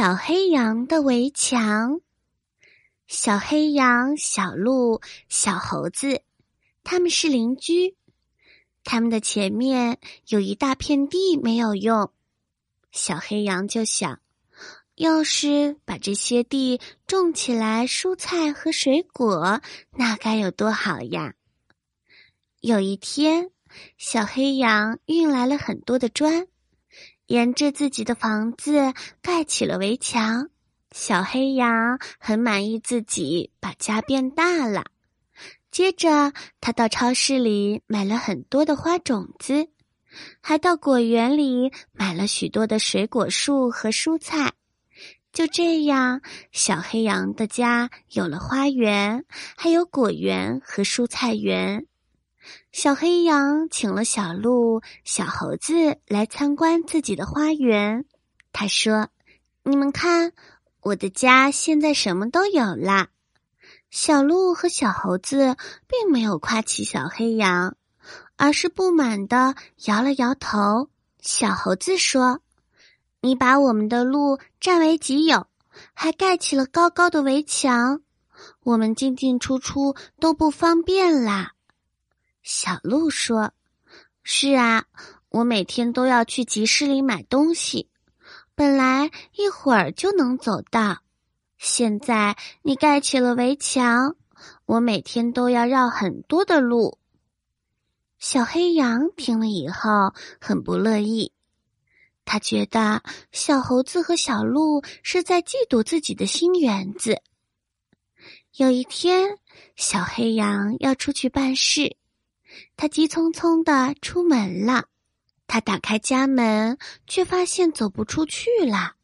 小黑羊的围墙。小黑羊、小鹿、小猴子，他们是邻居。他们的前面有一大片地没有用。小黑羊就想，要是把这些地种起来，蔬菜和水果，那该有多好呀！有一天，小黑羊运来了很多的砖。沿着自己的房子盖起了围墙，小黑羊很满意自己把家变大了。接着，他到超市里买了很多的花种子，还到果园里买了许多的水果树和蔬菜。就这样，小黑羊的家有了花园，还有果园和蔬菜园。小黑羊请了小鹿、小猴子来参观自己的花园。他说：“你们看，我的家现在什么都有啦。”小鹿和小猴子并没有夸起小黑羊，而是不满的摇了摇头。小猴子说：“你把我们的路占为己有，还盖起了高高的围墙，我们进进出出都不方便啦。”小鹿说：“是啊，我每天都要去集市里买东西，本来一会儿就能走到。现在你盖起了围墙，我每天都要绕很多的路。”小黑羊听了以后很不乐意，他觉得小猴子和小鹿是在嫉妒自己的新园子。有一天，小黑羊要出去办事。他急匆匆的出门了，他打开家门，却发现走不出去了，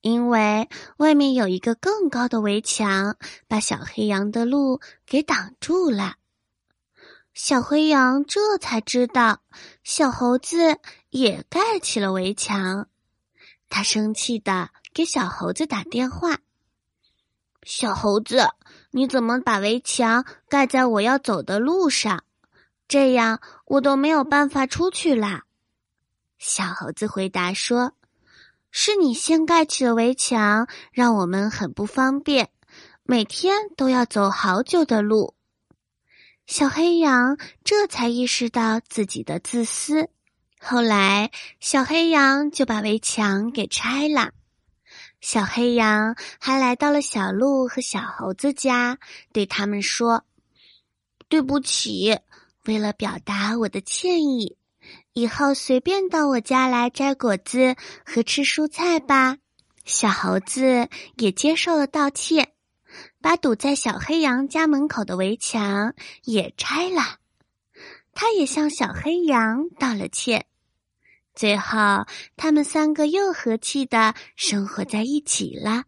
因为外面有一个更高的围墙，把小黑羊的路给挡住了。小黑羊这才知道，小猴子也盖起了围墙。他生气的给小猴子打电话：“小猴子，你怎么把围墙盖在我要走的路上？”这样我都没有办法出去啦。小猴子回答说：“是你先盖起了围墙，让我们很不方便，每天都要走好久的路。”小黑羊这才意识到自己的自私。后来，小黑羊就把围墙给拆了。小黑羊还来到了小鹿和小猴子家，对他们说：“对不起。”为了表达我的歉意，以后随便到我家来摘果子和吃蔬菜吧。小猴子也接受了道歉，把堵在小黑羊家门口的围墙也拆了。他也向小黑羊道了歉。最后，他们三个又和气的生活在一起了。